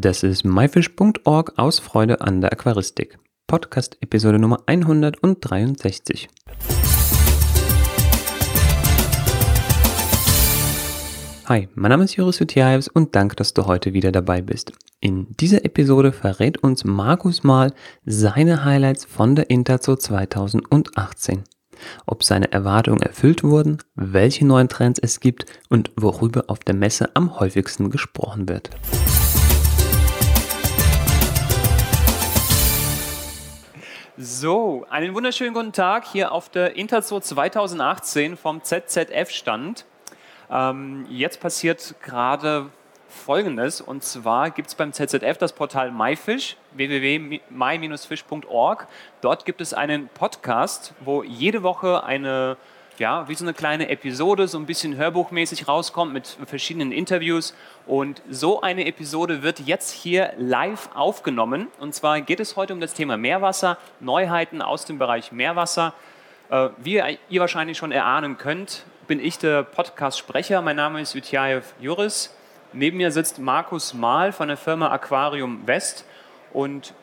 Das ist myfish.org aus Freude an der Aquaristik. Podcast Episode Nummer 163. Hi, mein Name ist Joris Jutjaevs und danke, dass du heute wieder dabei bist. In dieser Episode verrät uns Markus Mal seine Highlights von der Interzo 2018. Ob seine Erwartungen erfüllt wurden, welche neuen Trends es gibt und worüber auf der Messe am häufigsten gesprochen wird. So, einen wunderschönen guten Tag hier auf der Interzo 2018 vom ZZF-Stand. Ähm, jetzt passiert gerade Folgendes, und zwar gibt es beim ZZF das Portal MyFish, www.my-fish.org. Dort gibt es einen Podcast, wo jede Woche eine ja, wie so eine kleine Episode, so ein bisschen hörbuchmäßig rauskommt mit verschiedenen Interviews. Und so eine Episode wird jetzt hier live aufgenommen. Und zwar geht es heute um das Thema Meerwasser, Neuheiten aus dem Bereich Meerwasser. Äh, wie ihr wahrscheinlich schon erahnen könnt, bin ich der Podcast-Sprecher. Mein Name ist Utjaev Juris. Neben mir sitzt Markus Mahl von der Firma Aquarium West. Und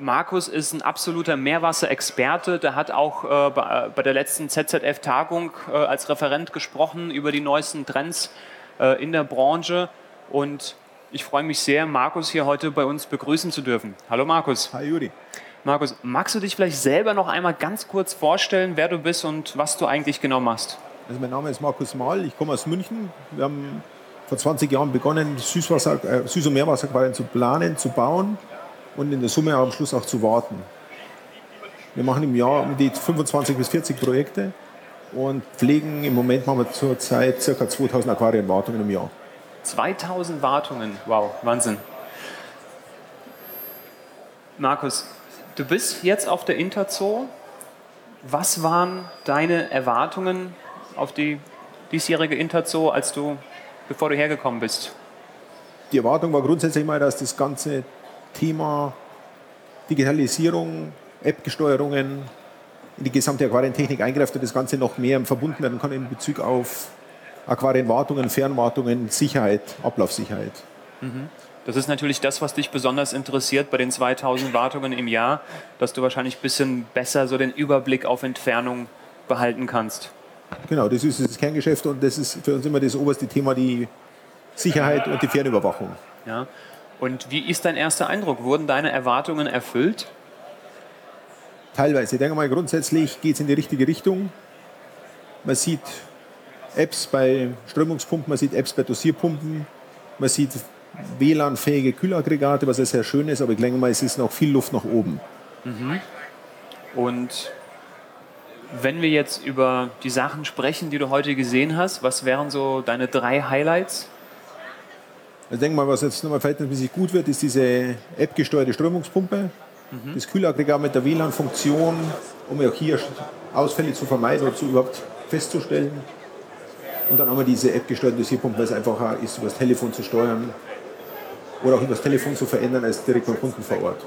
Markus ist ein absoluter Meerwasserexperte. Der hat auch äh, bei, äh, der letzten ZZF-Tagung äh, als Referent gesprochen über die neuesten Trends äh, in der Branche. Und ich freue mich sehr, Markus hier heute bei uns begrüßen zu dürfen. Hallo Markus. Hi Juri. Markus, magst du dich vielleicht selber noch einmal ganz kurz vorstellen, wer du bist und was du eigentlich genau machst? Also mein Name ist Markus Mahl, ich komme aus München. Wir haben vor 20 Jahren begonnen, Süßwasser, äh, Süß- und Meerwasserquarien zu planen, zu bauen und in der Summe am Schluss auch zu warten. Wir machen im Jahr um die 25 bis 40 Projekte und pflegen im Moment machen wir zurzeit ca. 2000 Aquarienwartungen im Jahr. 2000 Wartungen, wow, Wahnsinn. Markus, du bist jetzt auf der Interzoo. Was waren deine Erwartungen auf die diesjährige Interzoo, als du, bevor du hergekommen bist? Die Erwartung war grundsätzlich mal, dass das ganze Thema Digitalisierung, App-Gesteuerungen in die gesamte Aquarientechnik eingreift und das Ganze noch mehr verbunden werden kann in Bezug auf Aquarienwartungen, Fernwartungen, Sicherheit, Ablaufsicherheit. Mhm. Das ist natürlich das, was dich besonders interessiert bei den 2000 Wartungen im Jahr, dass du wahrscheinlich ein bisschen besser so den Überblick auf Entfernung behalten kannst. Genau, das ist das Kerngeschäft und das ist für uns immer das oberste Thema, die Sicherheit und die Fernüberwachung. Ja. Und wie ist dein erster Eindruck? Wurden deine Erwartungen erfüllt? Teilweise. Ich denke mal, grundsätzlich geht es in die richtige Richtung. Man sieht Apps bei Strömungspumpen, man sieht Apps bei Dosierpumpen, man sieht WLAN-fähige Kühlaggregate, was ja sehr schön ist, aber ich denke mal, es ist noch viel Luft nach oben. Mhm. Und wenn wir jetzt über die Sachen sprechen, die du heute gesehen hast, was wären so deine drei Highlights? Ich denke mal, was jetzt nochmal verhältnismäßig gut wird, ist diese App-gesteuerte Strömungspumpe. Mhm. Das Kühlaggregat mit der WLAN-Funktion, um auch hier Ausfälle zu vermeiden oder zu überhaupt festzustellen. Und dann haben wir diese App-gesteuerte Dosierpumpe, weil es einfacher ist, über das Telefon zu steuern oder auch über das Telefon zu verändern, als direkt beim Kunden vor Ort.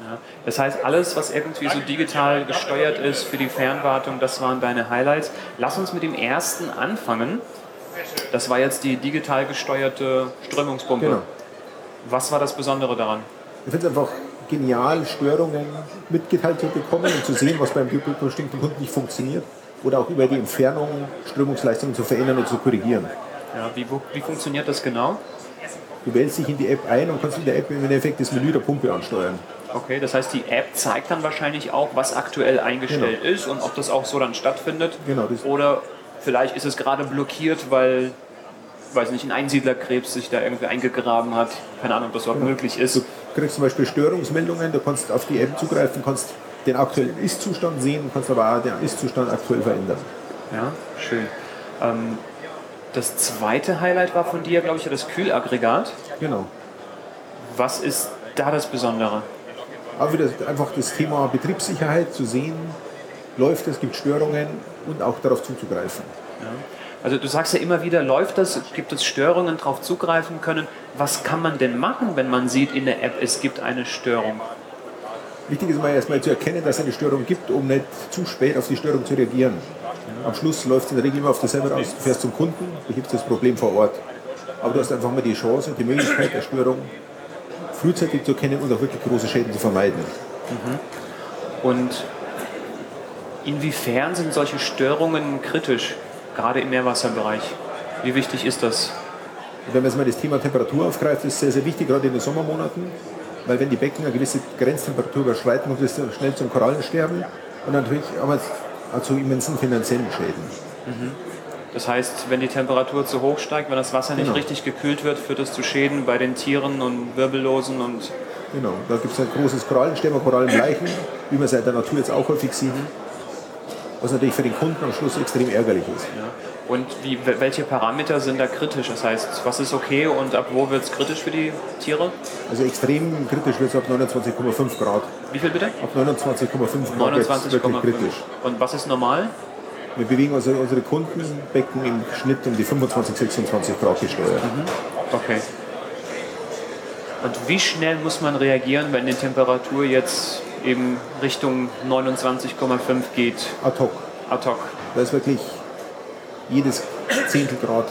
Ja, das heißt, alles, was irgendwie so digital gesteuert ist für die Fernwartung, das waren deine Highlights. Lass uns mit dem ersten anfangen. Das war jetzt die digital gesteuerte Strömungspumpe. Genau. Was war das Besondere daran? Ich finde es einfach genial, Störungen mitgeteilt zu bekommen und zu sehen, was beim bestimmten Kunden nicht funktioniert. Oder auch über die Entfernung Strömungsleistungen zu verändern und zu korrigieren. Ja, wie, wie funktioniert das genau? Du wählst dich in die App ein und kannst in der App im Endeffekt das Menü der Pumpe ansteuern. Okay, das heißt, die App zeigt dann wahrscheinlich auch, was aktuell eingestellt genau. ist und ob das auch so dann stattfindet. Genau. Oder Vielleicht ist es gerade blockiert, weil weiß nicht, ein Einsiedlerkrebs sich da irgendwie eingegraben hat. Keine Ahnung, ob das überhaupt ja. möglich ist. Du kriegst zum Beispiel Störungsmeldungen, du kannst auf die App zugreifen, kannst den aktuellen Ist-Zustand sehen, kannst aber auch den Ist-Zustand aktuell verändern. Ja, schön. Ähm, das zweite Highlight war von dir, glaube ich, das Kühlaggregat. Genau. Was ist da das Besondere? Auch wieder einfach das Thema Betriebssicherheit zu sehen, läuft es, gibt Störungen und auch darauf zuzugreifen. Ja. Also du sagst ja immer wieder, läuft das, gibt es Störungen, darauf zugreifen können. Was kann man denn machen, wenn man sieht in der App, es gibt eine Störung? Wichtig ist mal erstmal zu erkennen, dass es eine Störung gibt, um nicht zu spät auf die Störung zu reagieren. Am Schluss läuft es in der Regel immer auf derselbe raus, du fährst zum Kunden, behebst das Problem vor Ort. Aber du hast einfach mal die Chance und die Möglichkeit der Störung frühzeitig zu erkennen und auch wirklich große Schäden zu vermeiden. Und inwiefern sind solche Störungen kritisch, gerade im Meerwasserbereich? Wie wichtig ist das? Wenn man jetzt mal das Thema Temperatur aufgreift, ist sehr, sehr wichtig, gerade in den Sommermonaten, weil wenn die Becken eine gewisse Grenztemperatur überschreiten, kommt es schnell zum Korallensterben und natürlich aber auch zu immensen finanziellen Schäden. Das heißt, wenn die Temperatur zu hoch steigt, wenn das Wasser nicht Genau. richtig gekühlt wird, führt das zu Schäden bei den Tieren und Wirbellosen und Genau, da gibt es ein großes Korallensterben, Korallenbleichen, wie man es in der Natur jetzt auch häufig sieht, was natürlich für den Kunden am Schluss extrem ärgerlich ist. ja. Und wie, welche Parameter sind da kritisch? Das heißt, was ist okay und ab wo wird es kritisch für die Tiere? Also extrem kritisch wird es ab 29,5 Grad. Wie viel bitte? Ab 29,5 Grad wird es wirklich 29,5. kritisch. Und was ist normal? Wir bewegen also unsere Kundenbecken im Schnitt um die 25, 26 Grad gesteuert. Okay. Und wie schnell muss man reagieren, wenn die Temperatur jetzt eben Richtung 29,5 geht, Ad hoc. ad hoc? Da ist wirklich jedes Zehntel Grad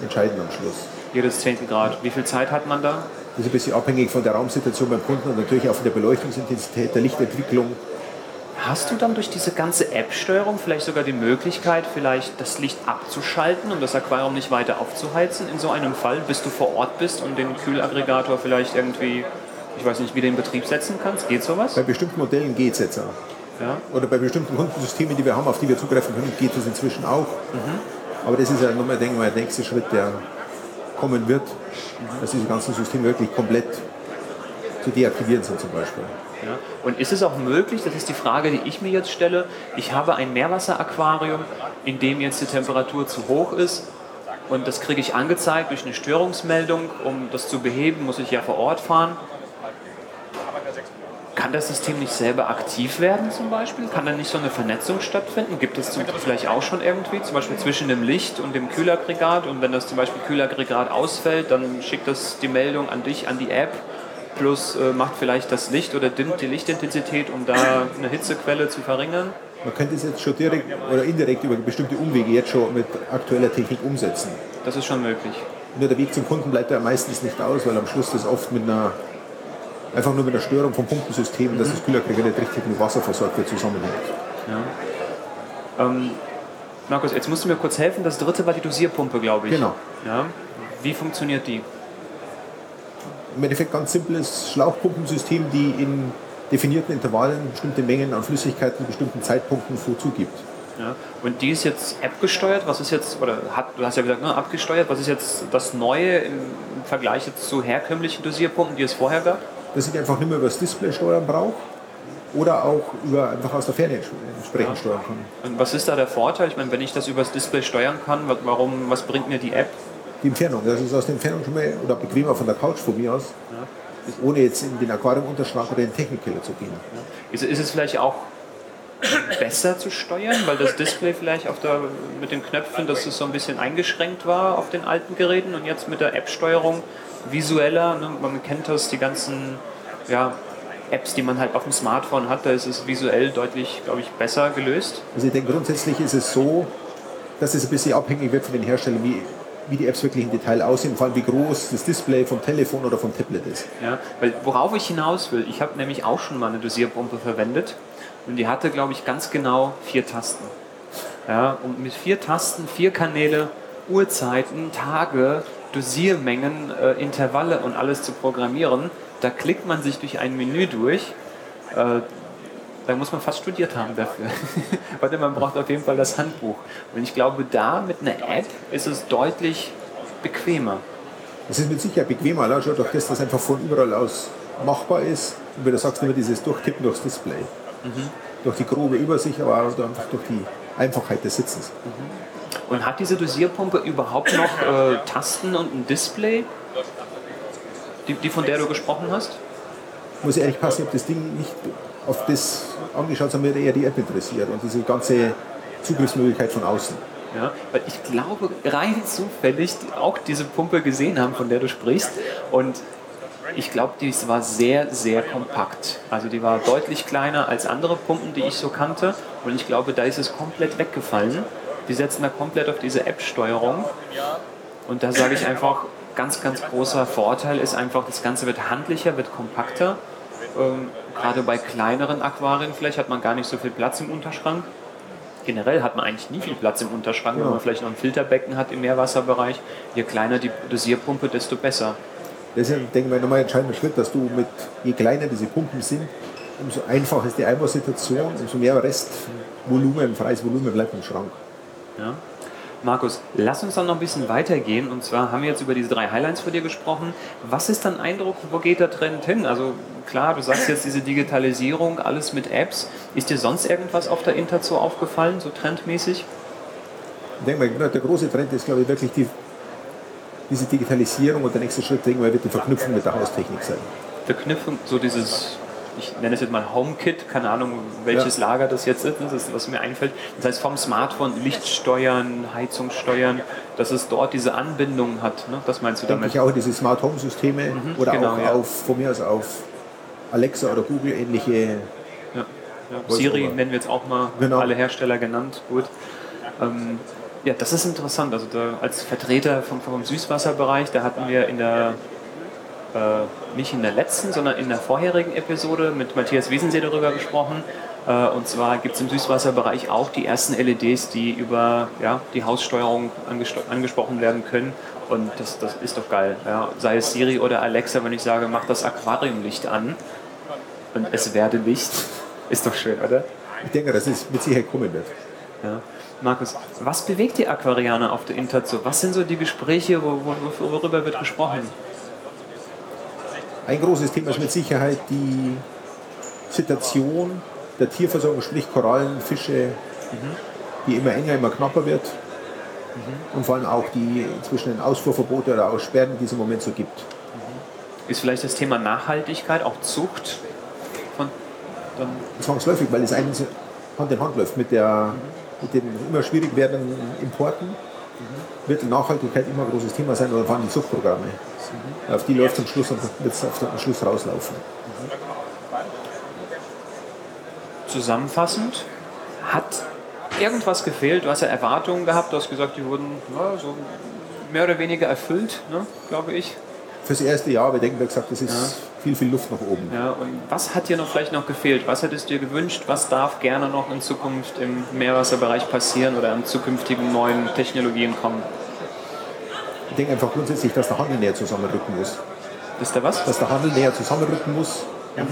entscheidend am Schluss. Jedes Zehntel Grad. Wie viel Zeit hat man da? Das ist ein bisschen abhängig von der Raumsituation beim Kunden und natürlich auch von der Beleuchtungsintensität, der Lichtentwicklung. Hast du dann durch diese ganze App-Steuerung vielleicht sogar die Möglichkeit, vielleicht das Licht abzuschalten, um das Aquarium nicht weiter aufzuheizen in so einem Fall, bis du vor Ort bist und den Kühlaggregator vielleicht irgendwie, ich weiß nicht, wieder in Betrieb setzen kannst? Geht sowas? Bei bestimmten Modellen geht es jetzt auch. Ja. Oder bei bestimmten Kundensystemen, die wir haben, auf die wir zugreifen können, geht es inzwischen auch. Aber das ist ja nochmal, denke ich mal, der nächste Schritt, der kommen wird, dass diese ganzen Systeme wirklich komplett zu deaktivieren sind zum Beispiel. Ja. Und ist es auch möglich, das ist die Frage, die ich mir jetzt stelle, ich habe ein Meerwasseraquarium, in dem jetzt die Temperatur zu hoch ist und das kriege ich angezeigt durch eine Störungsmeldung. Um das zu beheben, muss ich ja vor Ort fahren. Kann das System nicht selber aktiv werden zum Beispiel? Kann da nicht so eine Vernetzung stattfinden? Gibt es zum, vielleicht auch schon irgendwie, zum Beispiel zwischen dem Licht und dem Kühlaggregat? Und wenn das zum Beispiel Kühlaggregat ausfällt, dann schickt das die Meldung an dich, an die App, plus äh, macht vielleicht das Licht oder dimmt die Lichtintensität, um da eine Hitzequelle zu verringern? Man könnte es jetzt schon direkt oder indirekt über bestimmte Umwege jetzt schon mit aktueller Technik umsetzen. Das ist schon möglich. Nur der Weg zum Kunden bleibt ja meistens nicht aus, weil am Schluss das oft mit einer, einfach nur mit einer Störung vom Pumpensystem, dass das Kühlaggregat nicht richtig mit Wasser versorgt wird, zusammenhängt. Ja. Ähm, Markus, jetzt musst du mir kurz helfen. Das dritte war die Dosierpumpe, glaube ich. Genau. Ja. Wie funktioniert die? Im Endeffekt ganz simples Schlauchpumpensystem, die in definierten Intervallen bestimmte Mengen an Flüssigkeiten bestimmten Zeitpunkten zugibt. Ja. Und die ist jetzt App-gesteuert. Was ist jetzt, oder hat, du hast ja gesagt, ne, abgesteuert. Was ist jetzt das Neue im Vergleich jetzt zu herkömmlichen Dosierpumpen, die es vorher gab? Dass ich einfach nicht mehr über das Display steuern brauche oder auch über einfach aus der Ferne entsprechend steuern kann. Und was ist da der Vorteil? Ich meine, wenn ich das übers Display steuern kann, wa- warum, was bringt mir die App? Die Entfernung, das ist aus der Entfernung schon mal, oder bequemer von der Couch von mir aus, ohne jetzt in den Aquariumunterschrank oder in den Technikkeller zu gehen. Ist, ist es vielleicht auch besser zu steuern, weil das Display vielleicht auf der, mit den Knöpfen, dass es so ein bisschen eingeschränkt war auf den alten Geräten und jetzt mit der App-Steuerung visueller, ne, man kennt das, die ganzen ja, Apps, die man halt auf dem Smartphone hat, da ist es visuell deutlich, glaube ich, besser gelöst. Also ich denke, grundsätzlich ist es so, dass es ein bisschen abhängig wird von den Herstellern, wie, wie die Apps wirklich im Detail aussehen, vor allem wie groß das Display vom Telefon oder vom Tablet ist. Ja, weil worauf ich hinaus will, ich habe nämlich auch schon mal eine Dosierpumpe verwendet und die hatte, glaube ich, ganz genau vier Tasten. Ja, und mit vier Tasten, vier Kanäle, Uhrzeiten, Tage, Dosiermengen, äh, Intervalle und alles zu programmieren, da klickt man sich durch ein Menü durch. Äh, da muss man fast studiert haben dafür. Warte, man braucht auf jeden Fall das Handbuch. Und ich glaube, da mit einer App ist es deutlich bequemer. Es ist mit Sicherheit bequemer, allein schon durch das, dass einfach von überall aus machbar ist. Und wie du sagst, immer dieses Durchtippen durchs Display. Durch die grobe Übersicht, aber auch einfach durch die Einfachheit des Sitzens. Und hat diese Dosierpumpe überhaupt noch äh, Tasten und ein Display? Die, die, von der du gesprochen hast? Muss ich ehrlich passen, ich habe das Ding nicht auf das angeschaut, sondern mir eher die App interessiert und diese ganze Zugriffsmöglichkeit von außen. Ja, weil ich glaube, rein zufällig auch diese Pumpe gesehen haben, von der du sprichst. Und ich glaube, die war sehr, sehr kompakt. Also die war deutlich kleiner als andere Pumpen, die ich so kannte. Und ich glaube, da ist es komplett weggefallen. Die setzen da komplett auf diese App-Steuerung. Und da sage ich einfach, ganz, ganz großer Vorteil ist einfach, das Ganze wird handlicher, wird kompakter. Ähm, gerade bei kleineren Aquarien vielleicht hat man gar nicht so viel Platz im Unterschrank. Generell hat man eigentlich nie viel Platz im Unterschrank, ja. wenn man vielleicht noch ein Filterbecken hat im Meerwasserbereich. Je kleiner die Dosierpumpe, desto besser. Das ist, denke ich mal, nochmal ein entscheidender Schritt, dass du mit, je kleiner diese Pumpen sind, umso einfacher ist die Einbausituation, umso mehr Restvolumen, freies Volumen bleibt im Schrank. Ja. Markus, lass uns dann noch ein bisschen weitergehen. Und zwar haben wir jetzt über diese drei Highlights von dir gesprochen. Was ist dein Eindruck, wo geht der Trend hin? Also klar, du sagst jetzt diese Digitalisierung, alles mit Apps. Ist dir sonst irgendwas auf der Interzo aufgefallen, so trendmäßig? Ich denke mal, der große Trend ist, glaube ich, wirklich die, diese Digitalisierung und der nächste Schritt, denke ich wird die Verknüpfung mit der Haustechnik sein. Verknüpfung, so dieses ich nenne es jetzt mal HomeKit, keine Ahnung, welches ja. Lager das jetzt ist, das ist, was mir einfällt. Das heißt, vom Smartphone Licht steuern, Heizung steuern, dass es dort diese Anbindung hat. Ne? Das meinst du damit? Ich auch diese Smart Home Systeme mhm, oder genau, auch ja. auf, von mir aus auf Alexa oder Google ähnliche. Ja. Ja. Siri nennen wir jetzt auch mal genau. alle Hersteller genannt. Gut. Ähm, ja, das ist interessant. Also da, als Vertreter vom, vom Süßwasserbereich, da hatten wir in der äh, nicht in der letzten, sondern in der vorherigen Episode mit Matthias Wiesensee darüber gesprochen. Äh, und zwar gibt es im Süßwasserbereich auch die ersten LEDs, die über ja, die Haussteuerung angesprochen werden können. Und das, das ist doch geil. Ja. Sei es Siri oder Alexa, wenn ich sage, mach das Aquariumlicht an und es werde Licht. Ist doch schön, oder? Ich denke, dass es mit Sicherheit kommen wird. Ja. Markus, was bewegt die Aquarianer auf der Interzo? Was sind so die Gespräche, wo, wo, worüber wird gesprochen? Ein großes Thema ist mit Sicherheit die Situation der Tierversorgung, sprich Korallen, Fische, mhm. die immer enger, immer knapper wird. Mhm. Und vor allem auch die zwischen den Ausfuhrverbote oder Aussperren, die es im Moment so gibt. Mhm. Ist vielleicht das Thema Nachhaltigkeit, auch Zucht von dann Zwangsläufig, weil es eines Hand in Hand läuft mit, der, mit den immer schwierig werdenden Importen. Wird Nachhaltigkeit immer ein großes Thema sein oder vor allem die Zuchtprogramme. Mhm. Auf die läuft am Schluss und wird es am Schluss rauslaufen. Zusammenfassend, hat irgendwas gefehlt? Du hast ja Erwartungen gehabt, du hast gesagt, die wurden ja, so mehr oder weniger erfüllt, ne, glaube ich. Fürs erste Jahr, aber ich denke, wie gesagt, es ist ja. Viel, viel Luft nach oben. Ja, und was hat dir noch vielleicht noch gefehlt? Was hättest du dir gewünscht? Was darf gerne noch in Zukunft im Meerwasserbereich passieren oder an zukünftigen neuen Technologien kommen? Ich denke einfach grundsätzlich, dass der Handel näher zusammenrücken muss. Ist der was? Dass der Handel näher zusammenrücken muss und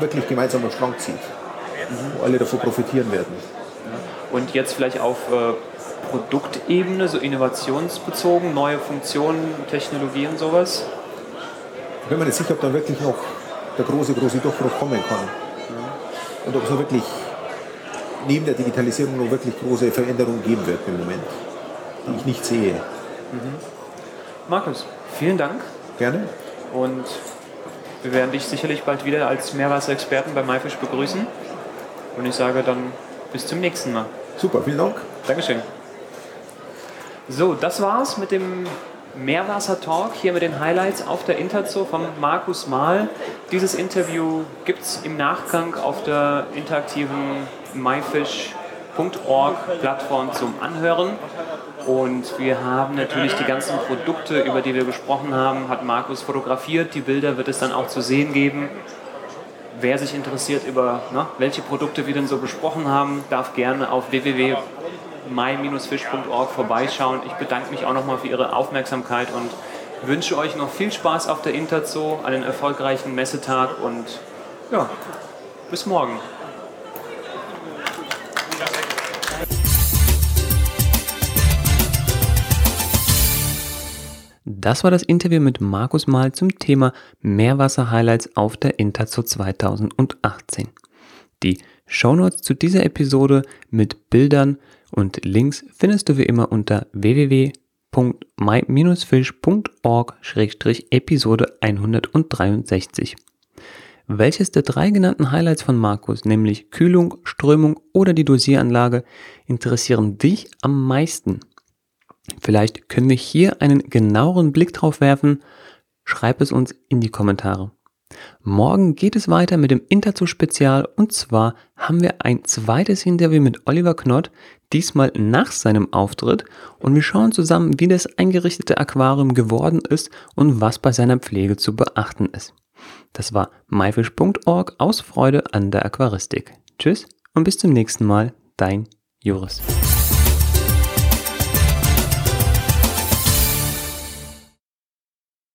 wirklich gemeinsam am Schrank zieht. Mhm. Wo alle davon profitieren werden. Und jetzt vielleicht auf äh, Produktebene, so innovationsbezogen, neue Funktionen, Technologien, sowas? Ich bin mir nicht sicher, ob da wirklich noch der große, große Durchbruch kommen kann. Und ob es noch wirklich neben der Digitalisierung noch wirklich große Veränderungen geben wird im Moment, die ich nicht sehe. Mhm. Markus, vielen Dank. Gerne. Und wir werden dich sicherlich bald wieder als Meerwasserexperten bei MyFish begrüßen. Und ich sage dann bis zum nächsten Mal. Super, vielen Dank. Dankeschön. So, das war's mit dem Meerwasser-Talk hier mit den Highlights auf der Interzoo von Markus Mahl. Dieses Interview gibt es im Nachgang auf der interaktiven myfish.org-Plattform zum Anhören. Und wir haben natürlich die ganzen Produkte, über die wir gesprochen haben, hat Markus fotografiert. Die Bilder wird es dann auch zu sehen geben. Wer sich interessiert über ne, welche Produkte wir denn so besprochen haben, darf gerne auf www.my-fish.org vorbeischauen. Ich bedanke mich auch nochmal für Ihre Aufmerksamkeit und wünsche euch noch viel Spaß auf der Interzoo, einen erfolgreichen Messetag und ja, bis morgen. Das war das Interview mit Markus Mahl zum Thema Meerwasser-Highlights auf der Interzo 2018. Die Shownotes zu dieser Episode mit Bildern und Links findest du wie immer unter www.my-fish.org-episode 163. Welches der drei genannten Highlights von Markus, nämlich Kühlung, Strömung oder die Dosieranlage, interessieren dich am meisten? Vielleicht können wir hier einen genaueren Blick drauf werfen. Schreib es uns in die Kommentare. Morgen geht es weiter mit dem Interzo Spezial und zwar haben wir ein zweites Interview mit Oliver Knott, diesmal nach seinem Auftritt und wir schauen zusammen, wie das eingerichtete Aquarium geworden ist und was bei seiner Pflege zu beachten ist. Das war myfish.org aus Freude an der Aquaristik. Tschüss und bis zum nächsten Mal, dein Joris.